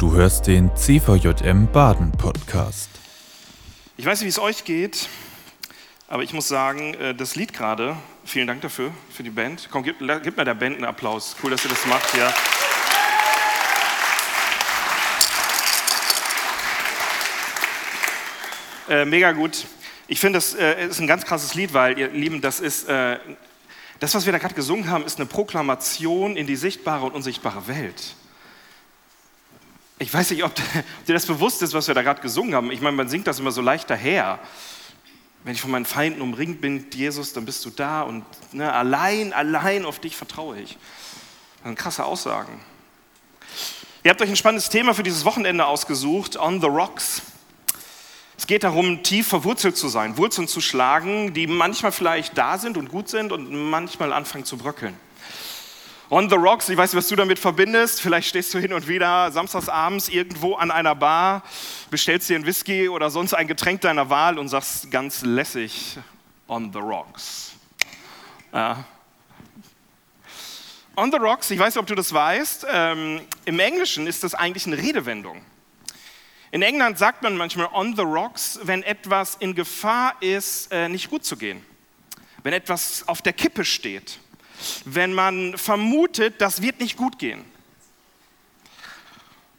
Du hörst den CVJM Baden Podcast. Ich weiß nicht, wie es euch geht, aber ich muss sagen, äh, das Lied gerade, vielen Dank dafür, für die Band. Komm, gib, gib mir der Band einen Applaus. Cool, dass ihr das macht, ja. Äh, mega gut. Ich finde, das äh, ist ein ganz krasses Lied, weil, ihr Lieben, das ist, äh, das, was wir da gerade gesungen haben, ist eine Proklamation in die sichtbare und unsichtbare Welt. Ich weiß nicht, ob dir das bewusst ist, was wir da gerade gesungen haben. Ich meine, man singt das immer so leicht daher. Wenn ich von meinen Feinden umringt bin, Jesus, dann bist du da und ne, allein, allein auf dich vertraue ich. Das sind krasse Aussagen. Ihr habt euch ein spannendes Thema für dieses Wochenende ausgesucht, On the Rocks. Es geht darum, tief verwurzelt zu sein, Wurzeln zu schlagen, die manchmal vielleicht da sind und gut sind und manchmal anfangen zu bröckeln. On the Rocks, ich weiß nicht, was du damit verbindest. Vielleicht stehst du hin und wieder samstagsabends irgendwo an einer Bar, bestellst dir einen Whisky oder sonst ein Getränk deiner Wahl und sagst ganz lässig, On the Rocks. Ja. On the Rocks, ich weiß nicht, ob du das weißt, ähm, im Englischen ist das eigentlich eine Redewendung. In England sagt man manchmal on the rocks, wenn etwas in Gefahr ist, äh, nicht gut zu gehen. Wenn etwas auf der Kippe steht wenn man vermutet, das wird nicht gut gehen.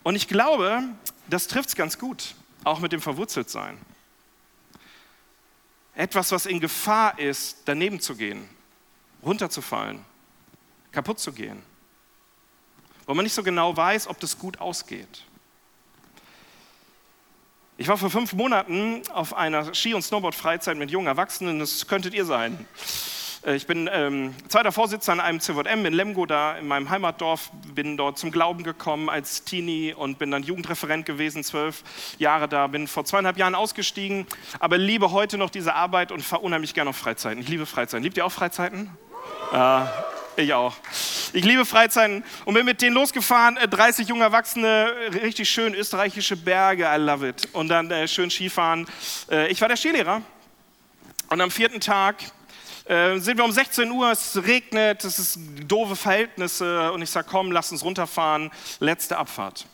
Und ich glaube, das trifft es ganz gut, auch mit dem Verwurzeltsein. Etwas, was in Gefahr ist, daneben zu gehen, runterzufallen, kaputt zu gehen. Wo man nicht so genau weiß, ob das gut ausgeht. Ich war vor fünf Monaten auf einer Ski- und Snowboard-Freizeit mit jungen Erwachsenen, das könntet ihr sein. Äh, ich bin ähm, zweiter Vorsitzender an einem CVM in Lemgo, da in meinem Heimatdorf, bin dort zum Glauben gekommen als Teenie und bin dann Jugendreferent gewesen, zwölf Jahre da, bin vor zweieinhalb Jahren ausgestiegen, aber liebe heute noch diese Arbeit und fahre unheimlich gerne auf Freizeiten. Ich liebe Freizeiten. Liebt ihr auch Freizeiten? Äh, ich auch. Ich liebe Freizeiten und bin mit denen losgefahren, 30 äh, junge Erwachsene, richtig schön österreichische Berge, I love it. Und dann äh, schön Skifahren. Äh, ich war der Skilehrer und am vierten Tag äh, sind wir um 16 Uhr, es regnet, es ist doofe Verhältnisse und ich sage, komm, lass uns runterfahren, letzte Abfahrt.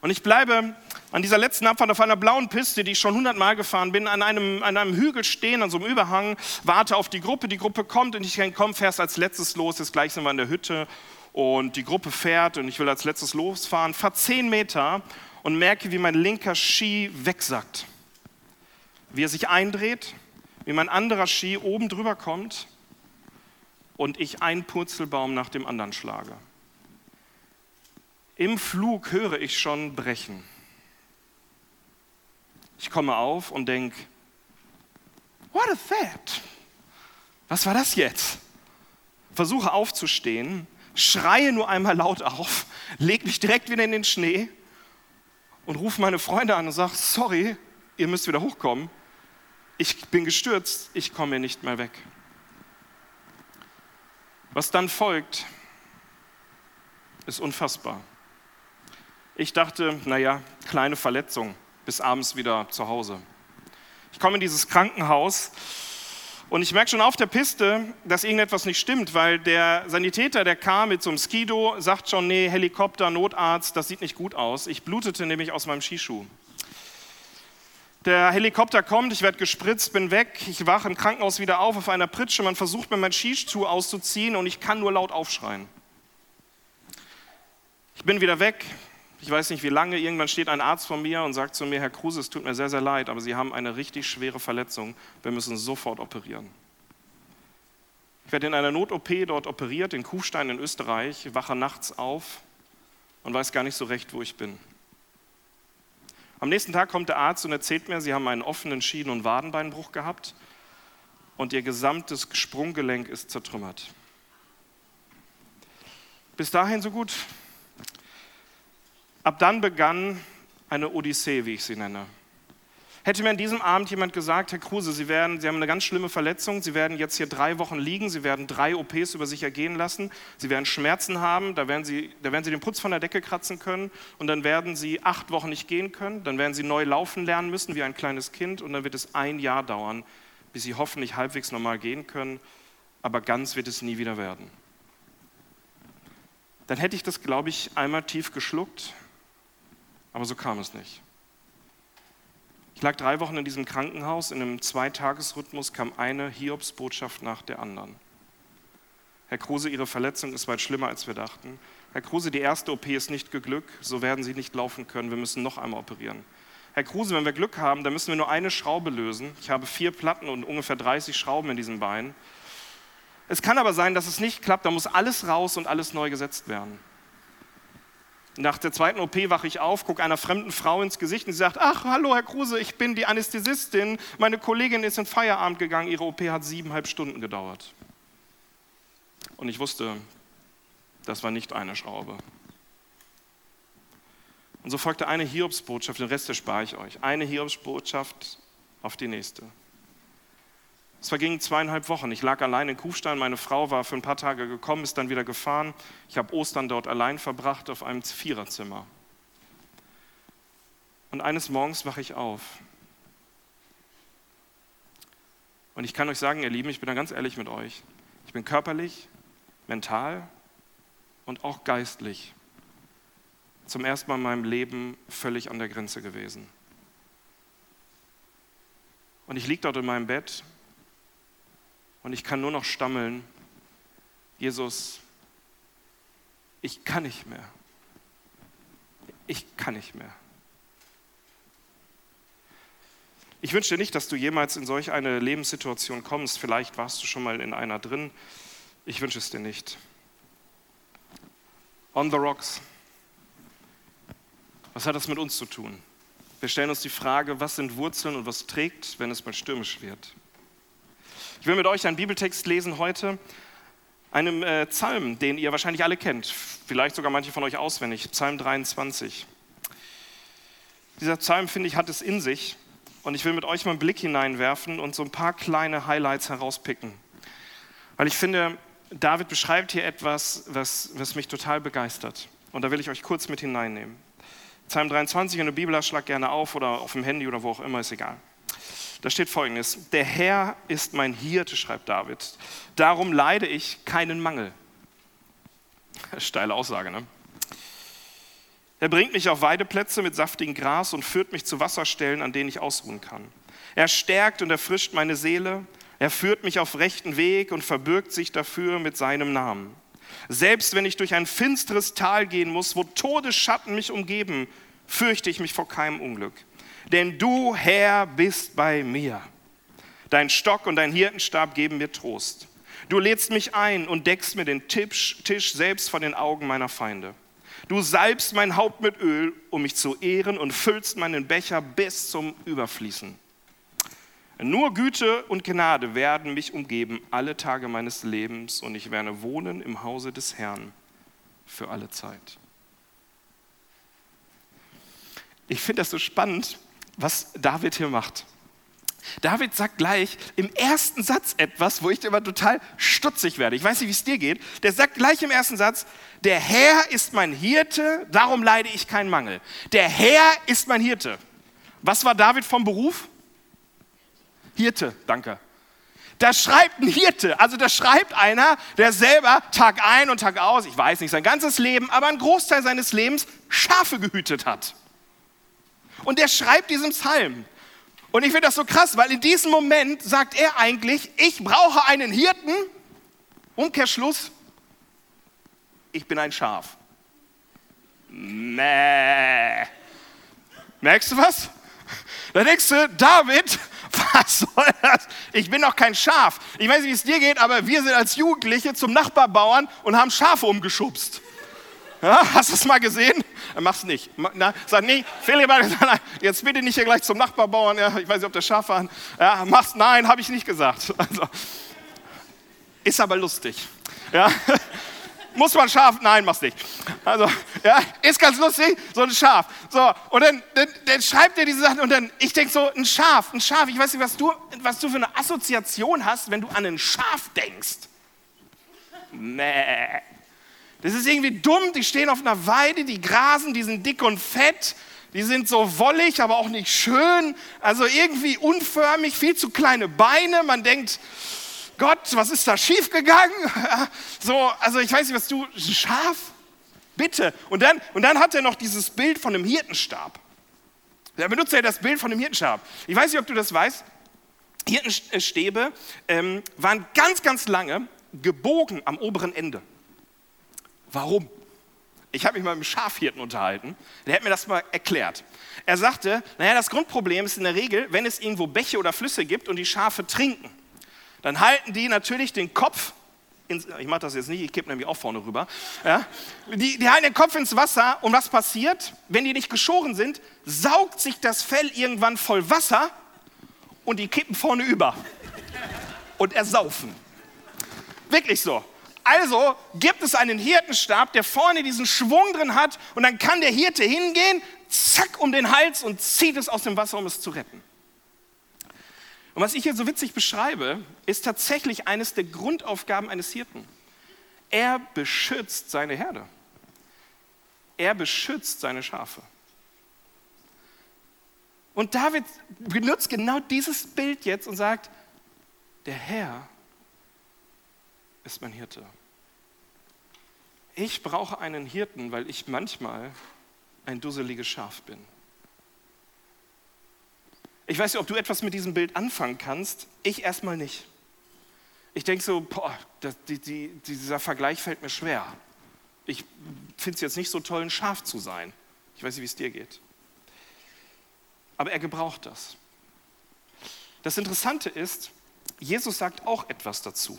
Und ich bleibe an dieser letzten Abfahrt auf einer blauen Piste, die ich schon hundertmal gefahren bin, an einem, an einem Hügel stehen, an so einem Überhang, warte auf die Gruppe, die Gruppe kommt und ich denke, komm, fährst als letztes los, jetzt gleich sind wir in der Hütte und die Gruppe fährt und ich will als letztes losfahren, fahre 10 Meter und merke, wie mein linker Ski wegsackt. Wie er sich eindreht wie mein anderer Ski oben drüber kommt und ich einen Purzelbaum nach dem anderen schlage. Im Flug höre ich schon brechen. Ich komme auf und denke, what is that? Was war das jetzt? Versuche aufzustehen, schreie nur einmal laut auf, leg mich direkt wieder in den Schnee und rufe meine Freunde an und sage, sorry, ihr müsst wieder hochkommen ich bin gestürzt, ich komme nicht mehr weg. Was dann folgt, ist unfassbar. Ich dachte, naja, kleine Verletzung, bis abends wieder zu Hause. Ich komme in dieses Krankenhaus und ich merke schon auf der Piste, dass irgendetwas nicht stimmt, weil der Sanitäter, der kam mit so einem Skido, sagt schon, nee, Helikopter, Notarzt, das sieht nicht gut aus. Ich blutete nämlich aus meinem Skischuh. Der Helikopter kommt, ich werde gespritzt, bin weg, ich wache im Krankenhaus wieder auf auf einer Pritsche, man versucht mir mein Skischuh auszuziehen und ich kann nur laut aufschreien. Ich bin wieder weg, ich weiß nicht wie lange, irgendwann steht ein Arzt vor mir und sagt zu mir, Herr Kruse, es tut mir sehr, sehr leid, aber Sie haben eine richtig schwere Verletzung, wir müssen sofort operieren. Ich werde in einer Not-OP dort operiert, in Kufstein in Österreich, wache nachts auf und weiß gar nicht so recht, wo ich bin. Am nächsten Tag kommt der Arzt und erzählt mir, Sie haben einen offenen Schienen- und Wadenbeinbruch gehabt und Ihr gesamtes Sprunggelenk ist zertrümmert. Bis dahin so gut. Ab dann begann eine Odyssee, wie ich sie nenne. Hätte mir an diesem Abend jemand gesagt, Herr Kruse, Sie, werden, Sie haben eine ganz schlimme Verletzung, Sie werden jetzt hier drei Wochen liegen, Sie werden drei OPs über sich ergehen lassen, Sie werden Schmerzen haben, da werden, Sie, da werden Sie den Putz von der Decke kratzen können und dann werden Sie acht Wochen nicht gehen können, dann werden Sie neu laufen lernen müssen wie ein kleines Kind und dann wird es ein Jahr dauern, bis Sie hoffentlich halbwegs normal gehen können, aber ganz wird es nie wieder werden. Dann hätte ich das, glaube ich, einmal tief geschluckt Aber so kam es nicht. Ich lag drei Wochen in diesem Krankenhaus. In einem Zweitagesrhythmus kam eine Hiobsbotschaft nach der anderen. Herr Kruse, Ihre Verletzung ist weit schlimmer, als wir dachten. Herr Kruse, die erste OP ist nicht geglückt, so werden Sie nicht laufen können. Wir müssen noch einmal operieren. Herr Kruse, wenn wir Glück haben, dann müssen wir nur eine Schraube lösen. Ich habe vier Platten und ungefähr 30 Schrauben in diesem Bein. Es kann aber sein, dass es nicht klappt, da muss alles raus und alles neu gesetzt werden. Nach der zweiten OP wache ich auf, gucke einer fremden Frau ins Gesicht und sie sagt, ach, hallo Herr Kruse, ich bin die Anästhesistin. Meine Kollegin ist in Feierabend gegangen, ihre OP hat siebeneinhalb Stunden gedauert. Und ich wusste, das war nicht eine Schraube. Und so folgte eine Hiobsbotschaft, den Rest erspare ich euch. Eine Hiobsbotschaft auf die nächste. Es vergingen zweieinhalb Wochen. Ich lag allein in Kufstein. Meine Frau war für ein paar Tage gekommen, ist dann wieder gefahren. Ich habe Ostern dort allein verbracht auf einem Viererzimmer. Und eines Morgens wache ich auf. Und ich kann euch sagen, ihr Lieben, ich bin da ganz ehrlich mit euch. Ich bin körperlich, mental und auch geistlich zum ersten Mal in meinem Leben völlig an der Grenze gewesen. Und ich liege dort in meinem Bett und ich kann nur noch stammeln, Jesus, ich kann nicht mehr. Ich kann nicht mehr. Ich wünsche dir nicht, dass du jemals in solch eine Lebenssituation kommst. Vielleicht warst du schon mal in einer drin. Ich wünsche es dir nicht. On the rocks. Was hat das mit uns zu tun? Wir stellen uns die Frage, was sind Wurzeln und was trägt, wenn es mal stürmisch wird? Ich will mit euch einen Bibeltext lesen heute, einem äh, Psalm, den ihr wahrscheinlich alle kennt, vielleicht sogar manche von euch auswendig, Psalm 23. Dieser Psalm, finde ich, hat es in sich und ich will mit euch mal einen Blick hineinwerfen und so ein paar kleine Highlights herauspicken. Weil ich finde, David beschreibt hier etwas, was, was mich total begeistert. Und da will ich euch kurz mit hineinnehmen. Psalm 23 in der Bibel, schlag gerne auf oder auf dem Handy oder wo auch immer, ist egal. Da steht folgendes: Der Herr ist mein Hirte, schreibt David. Darum leide ich keinen Mangel. Steile Aussage, ne? Er bringt mich auf Weideplätze mit saftigem Gras und führt mich zu Wasserstellen, an denen ich ausruhen kann. Er stärkt und erfrischt meine Seele. Er führt mich auf rechten Weg und verbirgt sich dafür mit seinem Namen. Selbst wenn ich durch ein finsteres Tal gehen muss, wo Todesschatten mich umgeben, fürchte ich mich vor keinem Unglück denn du, Herr, bist bei mir. Dein Stock und dein Hirtenstab geben mir Trost. Du lädst mich ein und deckst mir den Tisch, Tisch selbst vor den Augen meiner Feinde. Du salbst mein Haupt mit Öl, um mich zu ehren, und füllst meinen Becher bis zum Überfließen. Nur Güte und Gnade werden mich umgeben alle Tage meines Lebens, und ich werde wohnen im Hause des Herrn für alle Zeit. Ich finde das so spannend, was David hier macht. David sagt gleich im ersten Satz etwas, wo ich immer total stutzig werde. Ich weiß nicht, wie es dir geht. Der sagt gleich im ersten Satz, der Herr ist mein Hirte, darum leide ich keinen Mangel. Der Herr ist mein Hirte. Was war David vom Beruf? Hirte, danke. Da schreibt ein Hirte, also da schreibt einer, der selber Tag ein und Tag aus, ich weiß nicht sein ganzes Leben, aber einen Großteil seines Lebens Schafe gehütet hat. Und der schreibt diesen Psalm. Und ich finde das so krass, weil in diesem Moment sagt er eigentlich, ich brauche einen Hirten. Umkehrschluss, ich bin ein Schaf. Mäh. Merkst du was? Da denkst du, David, was soll das? Ich bin doch kein Schaf. Ich weiß nicht, wie es dir geht, aber wir sind als Jugendliche zum Nachbarbauern und haben Schafe umgeschubst. Ja, hast du es mal gesehen? Mach's nicht. Na, sag nee, Philipp, jetzt bitte nicht hier gleich zum Nachbarbauern. Ja, ich weiß nicht, ob der Schaf war. Ja, mach's, nein, habe ich nicht gesagt. Also, ist aber lustig. Ja. Muss man Schaf? Nein, mach's nicht. Also, ja, ist ganz lustig, so ein Schaf. So, und dann, dann, dann schreibt er diese Sachen und dann, ich denke so, ein Schaf, ein Schaf, ich weiß nicht, was du, was du für eine Assoziation hast, wenn du an ein Schaf denkst. Nee. Das ist irgendwie dumm, die stehen auf einer Weide, die grasen, die sind dick und fett, die sind so wollig, aber auch nicht schön, also irgendwie unförmig, viel zu kleine Beine. Man denkt, Gott, was ist da schiefgegangen? So, also ich weiß nicht, was du, Schaf? Bitte. Und dann, und dann hat er noch dieses Bild von einem Hirtenstab. Da benutzt er das Bild von einem Hirtenstab. Ich weiß nicht, ob du das weißt. Hirtenstäbe ähm, waren ganz, ganz lange gebogen am oberen Ende. Warum? Ich habe mich mal mit dem Schafhirten unterhalten. Der hat mir das mal erklärt. Er sagte, naja, das Grundproblem ist in der Regel, wenn es irgendwo Bäche oder Flüsse gibt und die Schafe trinken, dann halten die natürlich den Kopf, ins, ich mache das jetzt nicht, ich kippe nämlich auch vorne rüber, ja, die, die halten den Kopf ins Wasser und was passiert? Wenn die nicht geschoren sind, saugt sich das Fell irgendwann voll Wasser und die kippen vorne über und ersaufen. Wirklich so. Also gibt es einen Hirtenstab, der vorne diesen Schwung drin hat und dann kann der Hirte hingehen, zack um den Hals und zieht es aus dem Wasser, um es zu retten. Und was ich hier so witzig beschreibe, ist tatsächlich eines der Grundaufgaben eines Hirten. Er beschützt seine Herde. Er beschützt seine Schafe. Und David benutzt genau dieses Bild jetzt und sagt, der Herr ist mein Hirte. Ich brauche einen Hirten, weil ich manchmal ein dusseliges Schaf bin. Ich weiß nicht, ob du etwas mit diesem Bild anfangen kannst. Ich erstmal nicht. Ich denke so, boah, das, die, die, dieser Vergleich fällt mir schwer. Ich finde es jetzt nicht so toll, ein Schaf zu sein. Ich weiß nicht, wie es dir geht. Aber er gebraucht das. Das Interessante ist, Jesus sagt auch etwas dazu.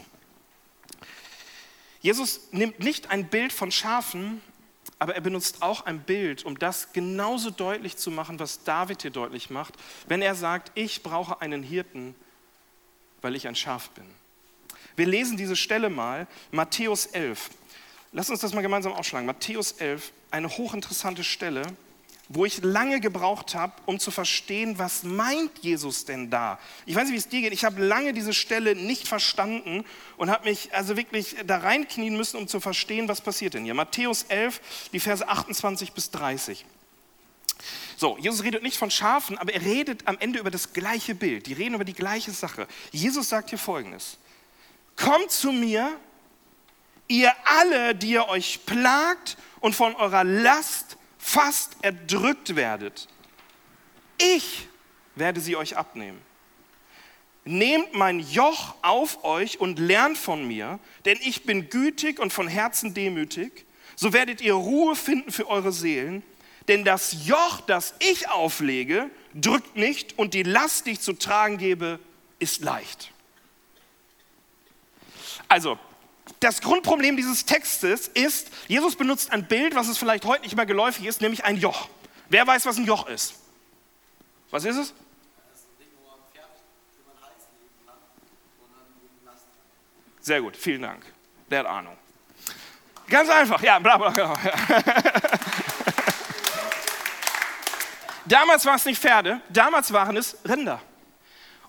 Jesus nimmt nicht ein Bild von Schafen, aber er benutzt auch ein Bild, um das genauso deutlich zu machen, was David hier deutlich macht, wenn er sagt, ich brauche einen Hirten, weil ich ein Schaf bin. Wir lesen diese Stelle mal, Matthäus 11. Lass uns das mal gemeinsam aufschlagen. Matthäus 11, eine hochinteressante Stelle wo ich lange gebraucht habe, um zu verstehen, was meint Jesus denn da? Ich weiß nicht, wie es dir geht. Ich habe lange diese Stelle nicht verstanden und habe mich also wirklich da reinknien müssen, um zu verstehen, was passiert denn hier. Matthäus 11, die Verse 28 bis 30. So, Jesus redet nicht von Schafen, aber er redet am Ende über das gleiche Bild. Die reden über die gleiche Sache. Jesus sagt hier Folgendes. Kommt zu mir, ihr alle, die ihr euch plagt und von eurer Last fast erdrückt werdet. Ich werde sie euch abnehmen. Nehmt mein Joch auf euch und lernt von mir, denn ich bin gütig und von Herzen demütig. So werdet ihr Ruhe finden für eure Seelen. Denn das Joch, das ich auflege, drückt nicht und die Last, die ich zu tragen gebe, ist leicht. Also, das Grundproblem dieses Textes ist, Jesus benutzt ein Bild, was es vielleicht heute nicht mehr geläufig ist, nämlich ein Joch. Wer weiß, was ein Joch ist? Was ist es? Sehr gut, vielen Dank. Der hat Ahnung. Ganz einfach, ja, bla bla bla. damals waren es nicht Pferde, damals waren es Rinder.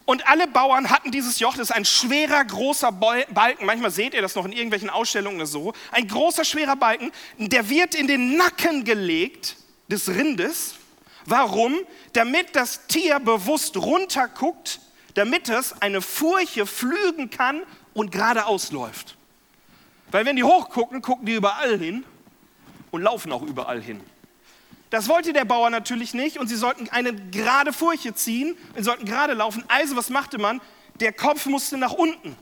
Und alle Bauern hatten dieses Joch, das ist ein schwerer, großer Balken. Manchmal seht ihr das noch in irgendwelchen Ausstellungen oder so. Ein großer, schwerer Balken, der wird in den Nacken gelegt des Rindes. Warum? Damit das Tier bewusst runterguckt, damit es eine Furche flügen kann und geradeaus läuft. Weil wenn die hochgucken, gucken die überall hin und laufen auch überall hin. Das wollte der Bauer natürlich nicht und sie sollten eine gerade Furche ziehen, sie sollten gerade laufen. Also was machte man? Der Kopf musste nach unten.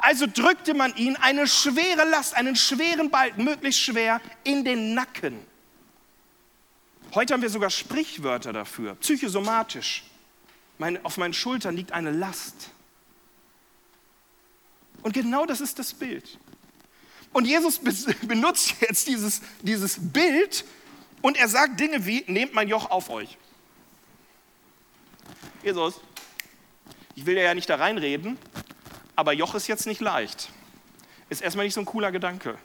Also drückte man ihn eine schwere Last, einen schweren Balken, möglichst schwer, in den Nacken. Heute haben wir sogar Sprichwörter dafür, psychosomatisch. Meine, auf meinen Schultern liegt eine Last. Und genau das ist das Bild. Und Jesus benutzt jetzt dieses, dieses Bild, und er sagt Dinge wie, nehmt mein Joch auf euch. Jesus, ich will ja nicht da reinreden, aber Joch ist jetzt nicht leicht. Ist erstmal nicht so ein cooler Gedanke.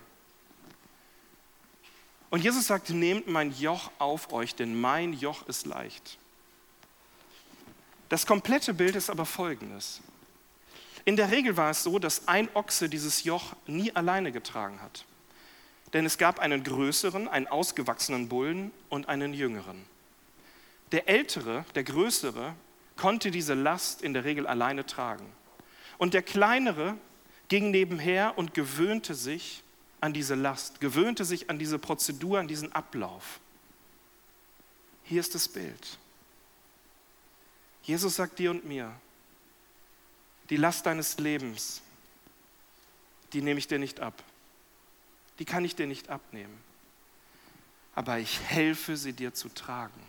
Und Jesus sagt, nehmt mein Joch auf euch, denn mein Joch ist leicht. Das komplette Bild ist aber folgendes. In der Regel war es so, dass ein Ochse dieses Joch nie alleine getragen hat. Denn es gab einen größeren, einen ausgewachsenen Bullen und einen jüngeren. Der ältere, der größere, konnte diese Last in der Regel alleine tragen. Und der kleinere ging nebenher und gewöhnte sich an diese Last, gewöhnte sich an diese Prozedur, an diesen Ablauf. Hier ist das Bild. Jesus sagt dir und mir, die Last deines Lebens, die nehme ich dir nicht ab. Die kann ich dir nicht abnehmen. Aber ich helfe sie dir zu tragen.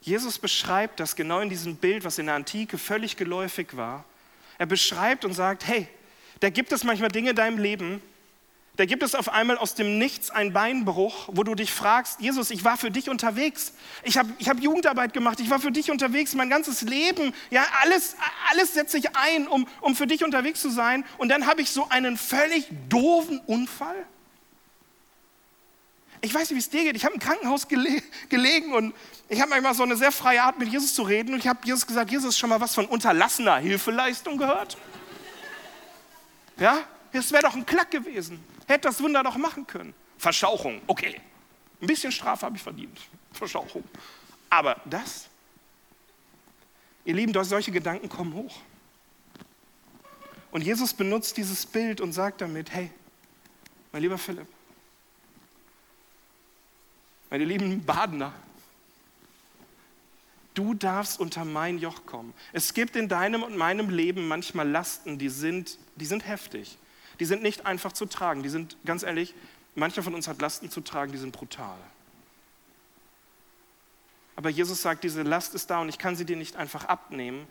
Jesus beschreibt das genau in diesem Bild, was in der Antike völlig geläufig war. Er beschreibt und sagt, hey, da gibt es manchmal Dinge in deinem Leben, da gibt es auf einmal aus dem Nichts einen Beinbruch, wo du dich fragst, Jesus, ich war für dich unterwegs. Ich habe ich hab Jugendarbeit gemacht, ich war für dich unterwegs, mein ganzes Leben, ja, alles, alles setze ich ein, um, um für dich unterwegs zu sein. Und dann habe ich so einen völlig doofen Unfall. Ich weiß nicht, wie es dir geht. Ich habe im Krankenhaus gele gelegen und ich habe manchmal so eine sehr freie Art, mit Jesus zu reden. Und ich habe Jesus gesagt, Jesus, schon mal was von unterlassener Hilfeleistung gehört? Ja, das wäre doch ein Klack gewesen. Hätte das Wunder doch machen können. Verschauchung, okay. Ein bisschen Strafe habe ich verdient. Verschauchung. Aber das, ihr Lieben, solche Gedanken kommen hoch. Und Jesus benutzt dieses Bild und sagt damit, hey, mein lieber Philipp, meine lieben Badener, du darfst unter mein Joch kommen. Es gibt in deinem und meinem Leben manchmal Lasten, die sind, die sind heftig die sind nicht einfach zu tragen. Die sind, ganz ehrlich, mancher von uns hat Lasten zu tragen, die sind brutal. Aber Jesus sagt, diese Last ist da und ich kann sie dir nicht einfach abnehmen,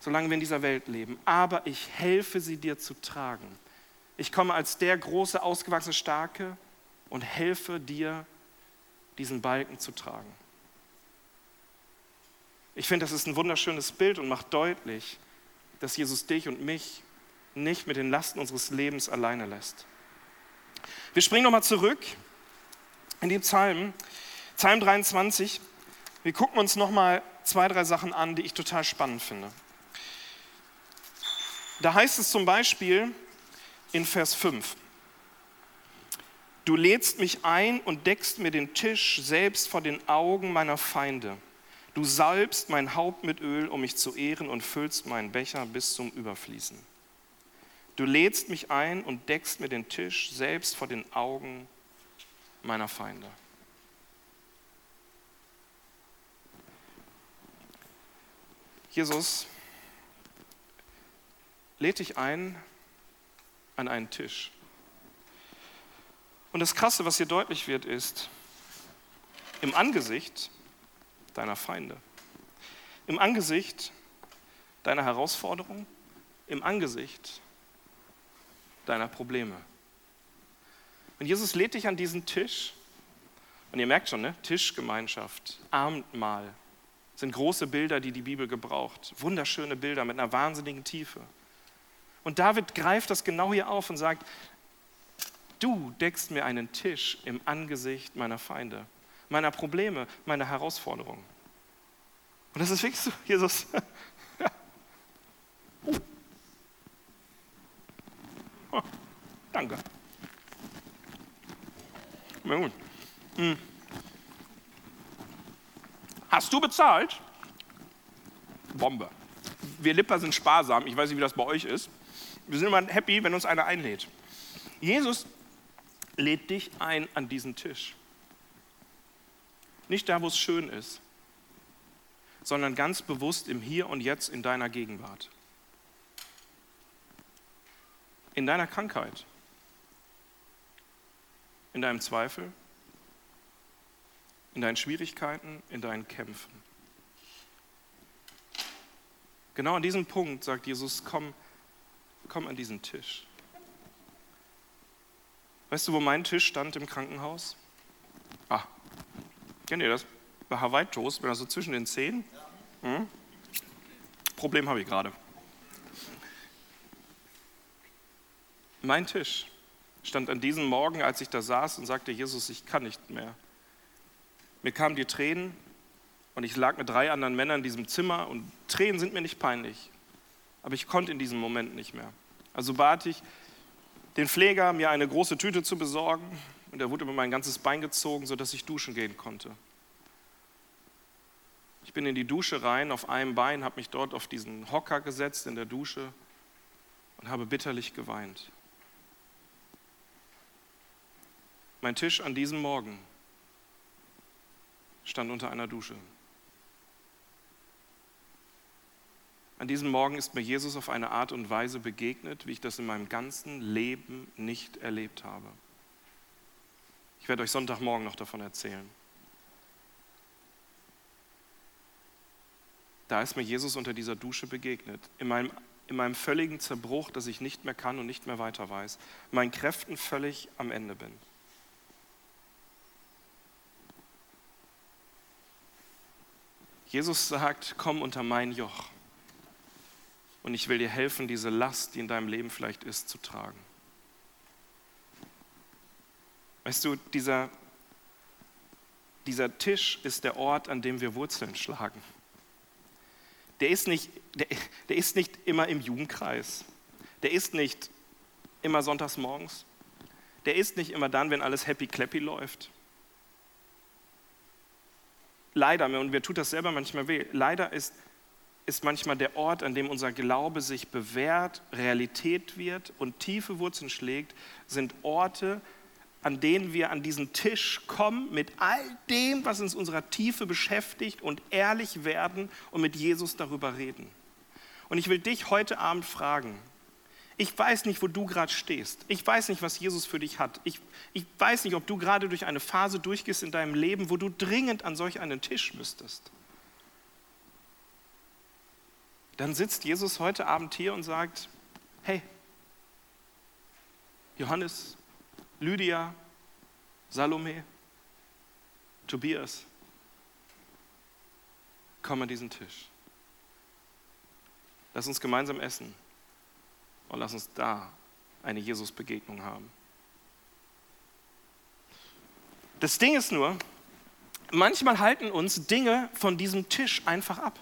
solange wir in dieser Welt leben. Aber ich helfe sie dir zu tragen. Ich komme als der große, ausgewachsene, starke und helfe dir, diesen Balken zu tragen. Ich finde, das ist ein wunderschönes Bild und macht deutlich, dass Jesus dich und mich nicht mit den Lasten unseres Lebens alleine lässt. Wir springen nochmal zurück in die Psalmen, Psalm 23. Wir gucken uns nochmal zwei, drei Sachen an, die ich total spannend finde. Da heißt es zum Beispiel in Vers 5, Du lädst mich ein und deckst mir den Tisch selbst vor den Augen meiner Feinde. Du salbst mein Haupt mit Öl, um mich zu ehren und füllst meinen Becher bis zum Überfließen. Du lädst mich ein und deckst mir den Tisch selbst vor den Augen meiner Feinde. Jesus lädt dich ein an einen Tisch. Und das Krasse, was hier deutlich wird, ist, im Angesicht deiner Feinde, im Angesicht deiner Herausforderung, im Angesicht deiner Probleme. Und Jesus lädt dich an diesen Tisch. Und ihr merkt schon, ne? Tischgemeinschaft, Abendmahl sind große Bilder, die die Bibel gebraucht. Wunderschöne Bilder mit einer wahnsinnigen Tiefe. Und David greift das genau hier auf und sagt, du deckst mir einen Tisch im Angesicht meiner Feinde, meiner Probleme, meiner Herausforderungen. Und das ist wirklich so, Jesus. Danke. Na gut. Hm. Hast du bezahlt? Bombe. Wir Lipper sind sparsam. Ich weiß nicht, wie das bei euch ist. Wir sind immer happy, wenn uns einer einlädt. Jesus lädt dich ein an diesen Tisch. Nicht da, wo es schön ist, sondern ganz bewusst im Hier und Jetzt in deiner Gegenwart. In deiner Krankheit in deinem Zweifel, in deinen Schwierigkeiten, in deinen Kämpfen. Genau an diesem Punkt sagt Jesus, komm, komm an diesen Tisch. Weißt du, wo mein Tisch stand im Krankenhaus? Ah, kennt ihr das? Bei Hawaii Toast, wenn er so zwischen den Zehen. Hm? Problem habe ich gerade. Mein Tisch stand an diesem Morgen, als ich da saß und sagte, Jesus, ich kann nicht mehr. Mir kamen die Tränen und ich lag mit drei anderen Männern in diesem Zimmer und Tränen sind mir nicht peinlich, aber ich konnte in diesem Moment nicht mehr. Also bat ich den Pfleger, mir eine große Tüte zu besorgen und er wurde über mein ganzes Bein gezogen, sodass ich duschen gehen konnte. Ich bin in die Dusche rein auf einem Bein, habe mich dort auf diesen Hocker gesetzt in der Dusche und habe bitterlich geweint. Mein Tisch an diesem Morgen stand unter einer Dusche. An diesem Morgen ist mir Jesus auf eine Art und Weise begegnet, wie ich das in meinem ganzen Leben nicht erlebt habe. Ich werde euch Sonntagmorgen noch davon erzählen. Da ist mir Jesus unter dieser Dusche begegnet, in meinem, in meinem völligen Zerbruch, dass ich nicht mehr kann und nicht mehr weiter weiß, meinen Kräften völlig am Ende bin. Jesus sagt, komm unter mein Joch und ich will dir helfen, diese Last, die in deinem Leben vielleicht ist, zu tragen. Weißt du, dieser, dieser Tisch ist der Ort, an dem wir Wurzeln schlagen. Der ist, nicht, der, der ist nicht immer im Jugendkreis. Der ist nicht immer sonntags morgens. Der ist nicht immer dann, wenn alles happy clappy läuft. Leider, und mir tut das selber manchmal weh, leider ist, ist manchmal der Ort, an dem unser Glaube sich bewährt, Realität wird und tiefe Wurzeln schlägt, sind Orte, an denen wir an diesen Tisch kommen mit all dem, was uns unserer Tiefe beschäftigt und ehrlich werden und mit Jesus darüber reden. Und ich will dich heute Abend fragen, ich weiß nicht, wo du gerade stehst. Ich weiß nicht, was Jesus für dich hat. Ich, ich weiß nicht, ob du gerade durch eine Phase durchgehst in deinem Leben, wo du dringend an solch einen Tisch müsstest. Dann sitzt Jesus heute Abend hier und sagt, hey, Johannes, Lydia, Salome, Tobias, komm an diesen Tisch. Lass uns gemeinsam essen und lass uns da eine Jesus-Begegnung haben. Das Ding ist nur, manchmal halten uns Dinge von diesem Tisch einfach ab.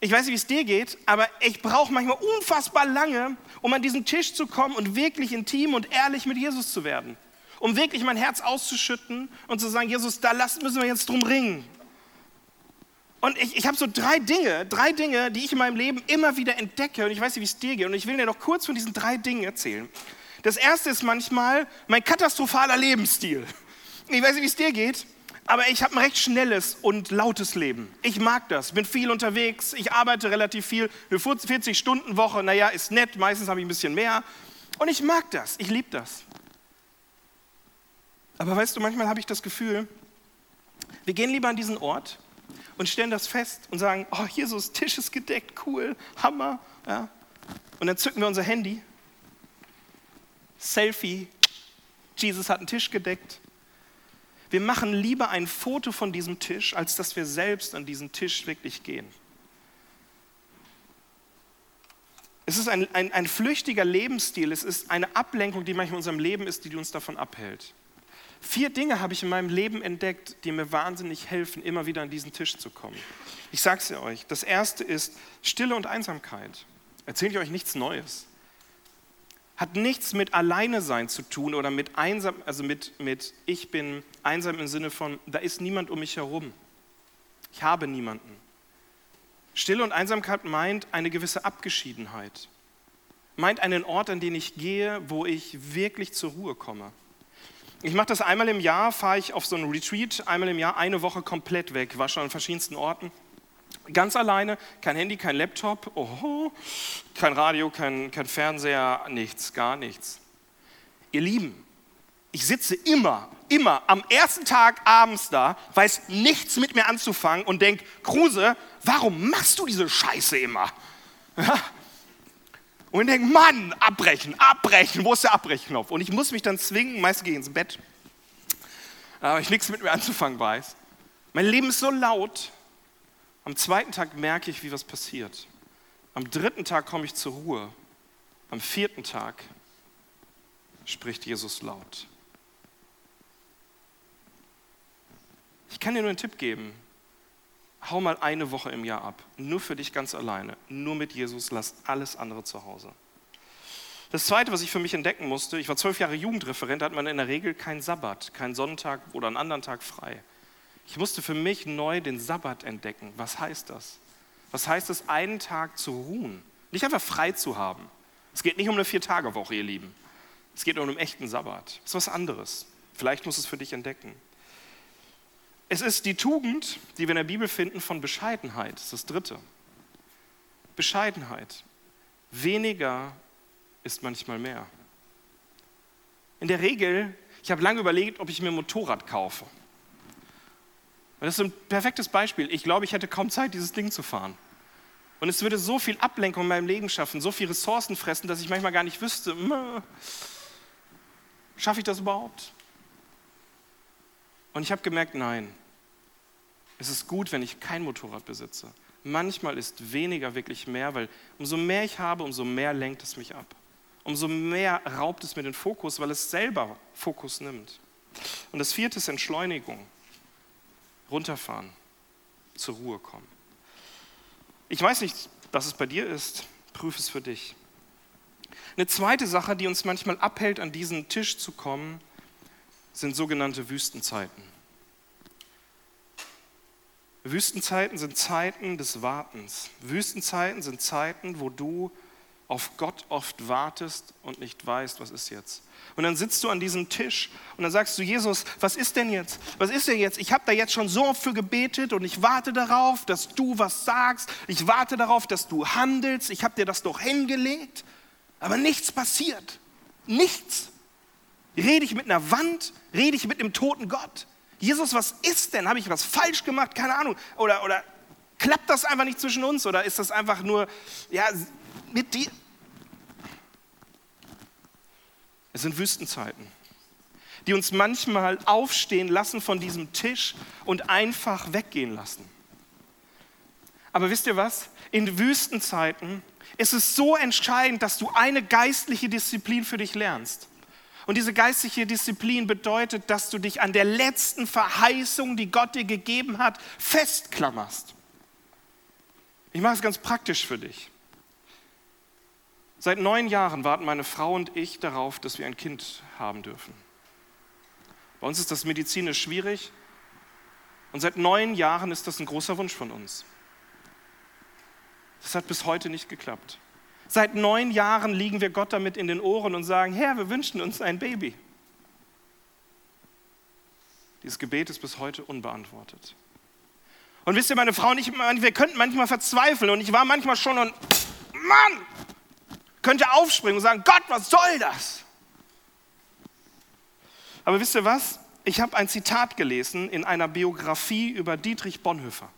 Ich weiß nicht, wie es dir geht, aber ich brauche manchmal unfassbar lange, um an diesen Tisch zu kommen und wirklich intim und ehrlich mit Jesus zu werden. Um wirklich mein Herz auszuschütten und zu sagen, Jesus, da müssen wir jetzt drum ringen. Und ich, ich habe so drei Dinge, drei Dinge, die ich in meinem Leben immer wieder entdecke und ich weiß nicht, wie es dir geht. Und ich will dir noch kurz von diesen drei Dingen erzählen. Das erste ist manchmal mein katastrophaler Lebensstil. Ich weiß nicht, wie es dir geht. Aber ich habe ein recht schnelles und lautes Leben. Ich mag das, bin viel unterwegs, ich arbeite relativ viel, eine 40-Stunden-Woche, naja, ist nett, meistens habe ich ein bisschen mehr. Und ich mag das, ich liebe das. Aber weißt du, manchmal habe ich das Gefühl, wir gehen lieber an diesen Ort und stellen das fest und sagen, oh Jesus, Tisch ist gedeckt, cool, Hammer. Ja. Und dann zücken wir unser Handy, Selfie, Jesus hat einen Tisch gedeckt. Wir machen lieber ein Foto von diesem Tisch, als dass wir selbst an diesen Tisch wirklich gehen. Es ist ein, ein, ein flüchtiger Lebensstil, es ist eine Ablenkung, die manchmal in unserem Leben ist, die uns davon abhält. Vier Dinge habe ich in meinem Leben entdeckt, die mir wahnsinnig helfen, immer wieder an diesen Tisch zu kommen. Ich sage es euch. Das erste ist Stille und Einsamkeit. Erzähle ich euch nichts Neues hat nichts mit Alleine sein zu tun oder mit einsam, also mit, mit ich bin einsam im Sinne von, da ist niemand um mich herum. Ich habe niemanden. Stille und Einsamkeit meint eine gewisse Abgeschiedenheit. Meint einen Ort, an den ich gehe, wo ich wirklich zur Ruhe komme. Ich mache das einmal im Jahr, fahre ich auf so einen Retreat, einmal im Jahr eine Woche komplett weg, war schon an verschiedensten Orten. Ganz alleine, kein Handy, kein Laptop, oho, kein Radio, kein, kein Fernseher, nichts, gar nichts. Ihr Lieben, ich sitze immer, immer am ersten Tag abends da, weiß nichts mit mir anzufangen und denke, Kruse, warum machst du diese Scheiße immer? Und ich denke, Mann, abbrechen, abbrechen, wo ist der Abbrechenknopf? Und ich muss mich dann zwingen, meist gehe ich ins Bett, weil ich nichts mit mir anzufangen weiß. Mein Leben ist so laut, am zweiten Tag merke ich, wie was passiert. Am dritten Tag komme ich zur Ruhe. Am vierten Tag spricht Jesus laut. Ich kann dir nur einen Tipp geben. Hau mal eine Woche im Jahr ab. Nur für dich ganz alleine. Nur mit Jesus. Lass alles andere zu Hause. Das Zweite, was ich für mich entdecken musste, ich war zwölf Jahre Jugendreferent, da hat man in der Regel keinen Sabbat, keinen Sonntag oder einen anderen Tag frei. Ich musste für mich neu den Sabbat entdecken. Was heißt das? Was heißt es, einen Tag zu ruhen? Nicht einfach frei zu haben. Es geht nicht um eine Vier-Tage-Woche, ihr Lieben. Es geht um einen echten Sabbat. Das ist was anderes. Vielleicht musst du es für dich entdecken. Es ist die Tugend, die wir in der Bibel finden, von Bescheidenheit. Das ist das Dritte. Bescheidenheit. Weniger ist manchmal mehr. In der Regel, ich habe lange überlegt, ob ich mir ein Motorrad kaufe. Das ist ein perfektes Beispiel. Ich glaube, ich hätte kaum Zeit, dieses Ding zu fahren. Und es würde so viel Ablenkung in meinem Leben schaffen, so viel Ressourcen fressen, dass ich manchmal gar nicht wüsste, schaffe ich das überhaupt? Und ich habe gemerkt, nein, es ist gut, wenn ich kein Motorrad besitze. Manchmal ist weniger wirklich mehr, weil umso mehr ich habe, umso mehr lenkt es mich ab. Umso mehr raubt es mir den Fokus, weil es selber Fokus nimmt. Und das vierte ist Entschleunigung. Runterfahren, zur Ruhe kommen. Ich weiß nicht, was es bei dir ist, prüfe es für dich. Eine zweite Sache, die uns manchmal abhält, an diesen Tisch zu kommen, sind sogenannte Wüstenzeiten. Wüstenzeiten sind Zeiten des Wartens. Wüstenzeiten sind Zeiten, wo du auf Gott oft wartest und nicht weißt, was ist jetzt. Und dann sitzt du an diesem Tisch und dann sagst du, Jesus, was ist denn jetzt? Was ist denn jetzt? Ich habe da jetzt schon so oft für gebetet und ich warte darauf, dass du was sagst. Ich warte darauf, dass du handelst. Ich habe dir das doch hingelegt. Aber nichts passiert. Nichts. Rede ich mit einer Wand? Rede ich mit einem toten Gott? Jesus, was ist denn? Habe ich was falsch gemacht? Keine Ahnung. Oder, oder klappt das einfach nicht zwischen uns? Oder ist das einfach nur, ja, mit dir? Es sind Wüstenzeiten, die uns manchmal aufstehen lassen von diesem Tisch und einfach weggehen lassen. Aber wisst ihr was? In Wüstenzeiten ist es so entscheidend, dass du eine geistliche Disziplin für dich lernst. Und diese geistliche Disziplin bedeutet, dass du dich an der letzten Verheißung, die Gott dir gegeben hat, festklammerst. Ich mache es ganz praktisch für dich. Seit neun Jahren warten meine Frau und ich darauf, dass wir ein Kind haben dürfen. Bei uns ist das medizinisch schwierig und seit neun Jahren ist das ein großer Wunsch von uns. Das hat bis heute nicht geklappt. Seit neun Jahren liegen wir Gott damit in den Ohren und sagen, Herr, wir wünschen uns ein Baby. Dieses Gebet ist bis heute unbeantwortet. Und wisst ihr, meine Frau ich, wir könnten manchmal verzweifeln und ich war manchmal schon und Mann, könnte aufspringen und sagen, Gott, was soll das? Aber wisst ihr was? Ich habe ein Zitat gelesen in einer Biografie über Dietrich Bonhoeffer.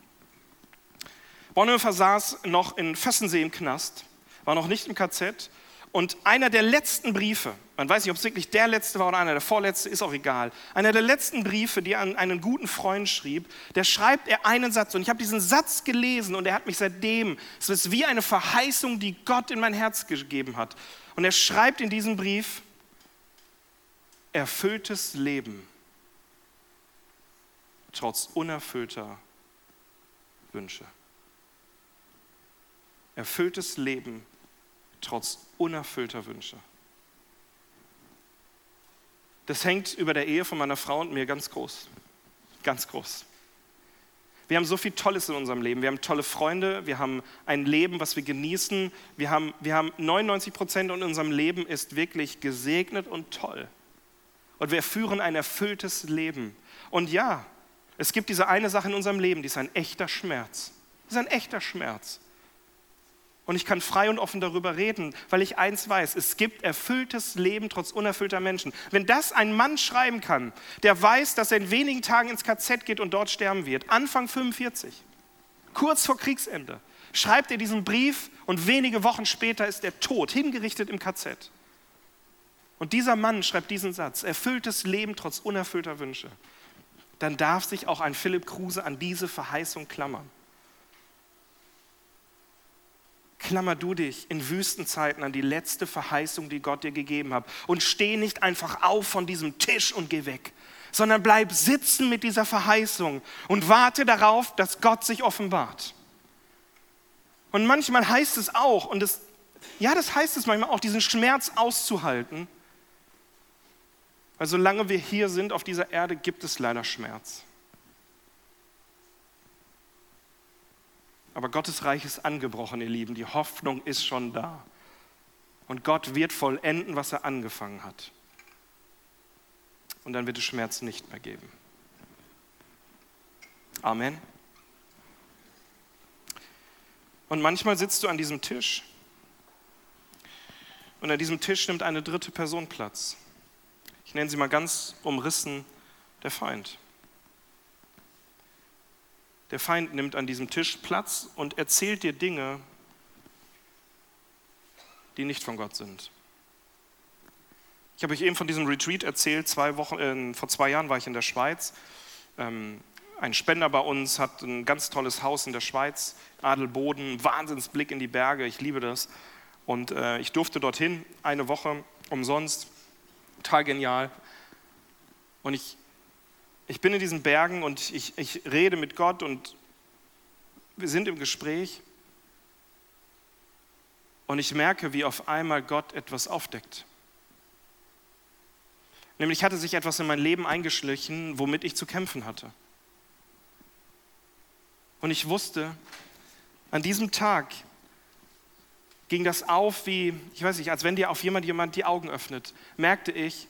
Bonhoeffer saß noch in Vössensee im Knast war noch nicht im KZ. Und einer der letzten Briefe, man weiß nicht, ob es wirklich der letzte war oder einer der vorletzte, ist auch egal. Einer der letzten Briefe, die er an einen guten Freund schrieb, der schreibt er einen Satz. Und ich habe diesen Satz gelesen und er hat mich seitdem, es ist wie eine Verheißung, die Gott in mein Herz gegeben hat. Und er schreibt in diesem Brief, erfülltes Leben trotz unerfüllter Wünsche. Erfülltes Leben trotz unerfüllter Wünsche. Das hängt über der Ehe von meiner Frau und mir ganz groß. Ganz groß. Wir haben so viel Tolles in unserem Leben. Wir haben tolle Freunde, wir haben ein Leben, was wir genießen. Wir haben, wir haben 99 Prozent in unserem Leben ist wirklich gesegnet und toll. Und wir führen ein erfülltes Leben. Und ja, es gibt diese eine Sache in unserem Leben, die ist ein echter Schmerz. Das ist ein echter Schmerz. Und ich kann frei und offen darüber reden, weil ich eins weiß, es gibt erfülltes Leben trotz unerfüllter Menschen. Wenn das ein Mann schreiben kann, der weiß, dass er in wenigen Tagen ins KZ geht und dort sterben wird, Anfang 45, kurz vor Kriegsende, schreibt er diesen Brief und wenige Wochen später ist er tot, hingerichtet im KZ. Und dieser Mann schreibt diesen Satz, erfülltes Leben trotz unerfüllter Wünsche. Dann darf sich auch ein Philipp Kruse an diese Verheißung klammern. Klammer du dich in Wüstenzeiten an die letzte Verheißung, die Gott dir gegeben hat. Und steh nicht einfach auf von diesem Tisch und geh weg, sondern bleib sitzen mit dieser Verheißung und warte darauf, dass Gott sich offenbart. Und manchmal heißt es auch, und das, ja, das heißt es manchmal auch, diesen Schmerz auszuhalten. Weil solange wir hier sind auf dieser Erde, gibt es leider Schmerz. Aber Gottes Reich ist angebrochen, ihr Lieben. Die Hoffnung ist schon da. Und Gott wird vollenden, was er angefangen hat. und dann wird es Schmerzen nicht mehr geben. Amen. Und manchmal sitzt du an diesem Tisch und an diesem Tisch nimmt eine dritte Person Platz. Ich nenne sie mal ganz umrissen der Feind. Der Feind nimmt an diesem Tisch Platz und erzählt dir Dinge, die nicht von Gott sind. Ich habe euch eben von diesem Retreat erzählt. Zwei Wochen, äh, vor zwei Jahren war ich in der Schweiz. Ähm, ein Spender bei uns hat ein ganz tolles Haus in der Schweiz, Adelboden, Wahnsinnsblick in die Berge. Ich liebe das. Und äh, ich durfte dorthin eine Woche umsonst. Total genial. Und ich ich bin in diesen Bergen und ich, ich rede mit Gott und wir sind im Gespräch. Und ich merke, wie auf einmal Gott etwas aufdeckt. Nämlich hatte sich etwas in mein Leben eingeschlichen, womit ich zu kämpfen hatte. Und ich wusste, an diesem Tag ging das auf wie, ich weiß nicht, als wenn dir auf jemand jemand die Augen öffnet, merkte ich,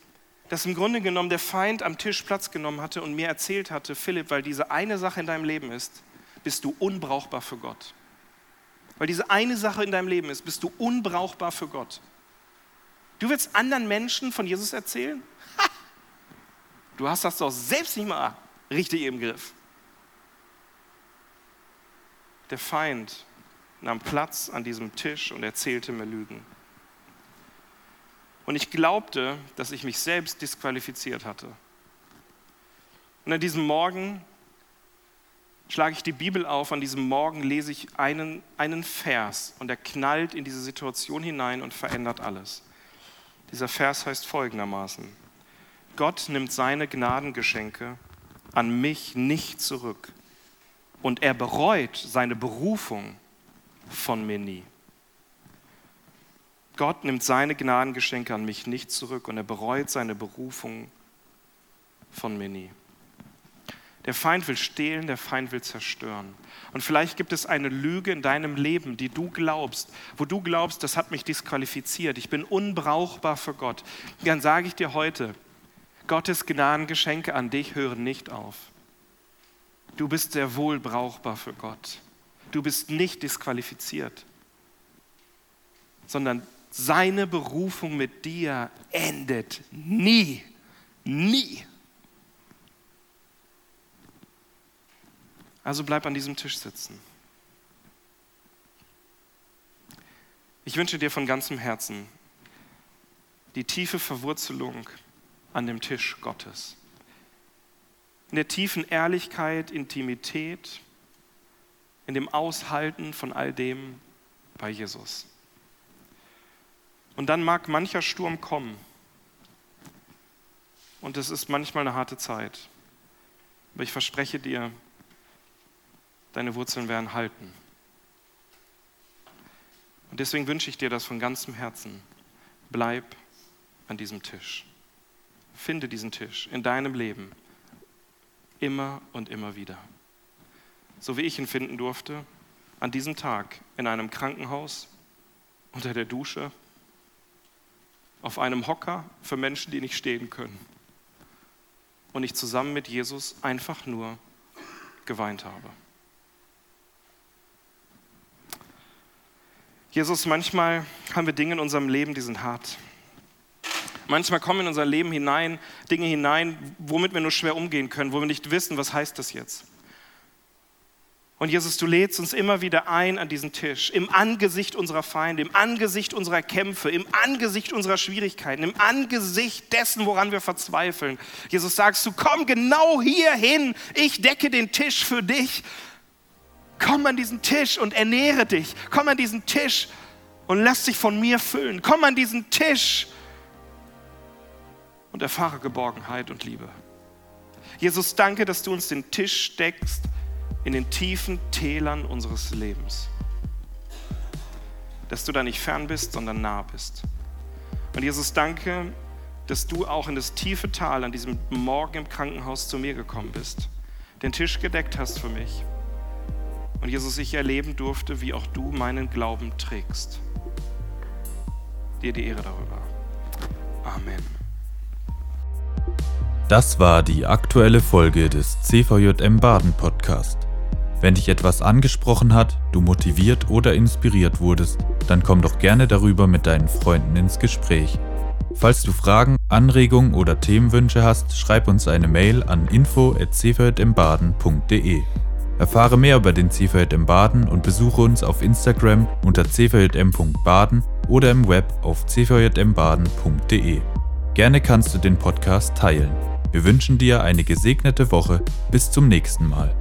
dass im Grunde genommen der Feind am Tisch Platz genommen hatte und mir erzählt hatte, Philipp, weil diese eine Sache in deinem Leben ist, bist du unbrauchbar für Gott. Weil diese eine Sache in deinem Leben ist, bist du unbrauchbar für Gott. Du willst anderen Menschen von Jesus erzählen? Ha! Du hast das doch selbst nicht mal richtig im Griff. Der Feind nahm Platz an diesem Tisch und erzählte mir Lügen. Und ich glaubte, dass ich mich selbst disqualifiziert hatte. Und an diesem Morgen schlage ich die Bibel auf, an diesem Morgen lese ich einen, einen Vers und er knallt in diese Situation hinein und verändert alles. Dieser Vers heißt folgendermaßen, Gott nimmt seine Gnadengeschenke an mich nicht zurück und er bereut seine Berufung von mir nie. Gott nimmt seine Gnadengeschenke an mich nicht zurück und er bereut seine Berufung von mir nie. Der Feind will stehlen, der Feind will zerstören. Und vielleicht gibt es eine Lüge in deinem Leben, die du glaubst, wo du glaubst, das hat mich disqualifiziert, ich bin unbrauchbar für Gott. Dann sage ich dir heute, Gottes Gnadengeschenke an dich hören nicht auf. Du bist sehr wohl brauchbar für Gott. Du bist nicht disqualifiziert, sondern seine Berufung mit dir endet nie. Nie. Also bleib an diesem Tisch sitzen. Ich wünsche dir von ganzem Herzen die tiefe Verwurzelung an dem Tisch Gottes. In der tiefen Ehrlichkeit, Intimität, in dem Aushalten von all dem bei Jesus. Und dann mag mancher Sturm kommen. Und es ist manchmal eine harte Zeit. Aber ich verspreche dir, deine Wurzeln werden halten. Und deswegen wünsche ich dir das von ganzem Herzen. Bleib an diesem Tisch. Finde diesen Tisch in deinem Leben immer und immer wieder. So wie ich ihn finden durfte, an diesem Tag in einem Krankenhaus, unter der Dusche, auf einem Hocker für Menschen, die nicht stehen können. Und ich zusammen mit Jesus einfach nur geweint habe. Jesus, manchmal haben wir Dinge in unserem Leben, die sind hart. Manchmal kommen in unser Leben hinein Dinge hinein, womit wir nur schwer umgehen können, wo wir nicht wissen, was heißt das jetzt. Und Jesus, du lädst uns immer wieder ein an diesen Tisch, im Angesicht unserer Feinde, im Angesicht unserer Kämpfe, im Angesicht unserer Schwierigkeiten, im Angesicht dessen, woran wir verzweifeln. Jesus, sagst du, komm genau hier hin, ich decke den Tisch für dich. Komm an diesen Tisch und ernähre dich. Komm an diesen Tisch und lass dich von mir füllen. Komm an diesen Tisch und erfahre Geborgenheit und Liebe. Jesus, danke, dass du uns den Tisch deckst in den tiefen Tälern unseres Lebens. Dass du da nicht fern bist, sondern nah bist. Und Jesus, danke, dass du auch in das tiefe Tal an diesem Morgen im Krankenhaus zu mir gekommen bist, den Tisch gedeckt hast für mich. Und Jesus, ich erleben durfte, wie auch du meinen Glauben trägst. Dir die Ehre darüber. Amen. Das war die aktuelle Folge des CVJM Baden Podcast. Wenn dich etwas angesprochen hat, du motiviert oder inspiriert wurdest, dann komm doch gerne darüber mit deinen Freunden ins Gespräch. Falls du Fragen, Anregungen oder Themenwünsche hast, schreib uns eine Mail an info@cvjmbaden.de. Erfahre mehr über den CVJM Baden und besuche uns auf Instagram unter cvjm.baden oder im Web auf cvjmbaden.de. Gerne kannst du den Podcast teilen. Wir wünschen dir eine gesegnete Woche. Bis zum nächsten Mal.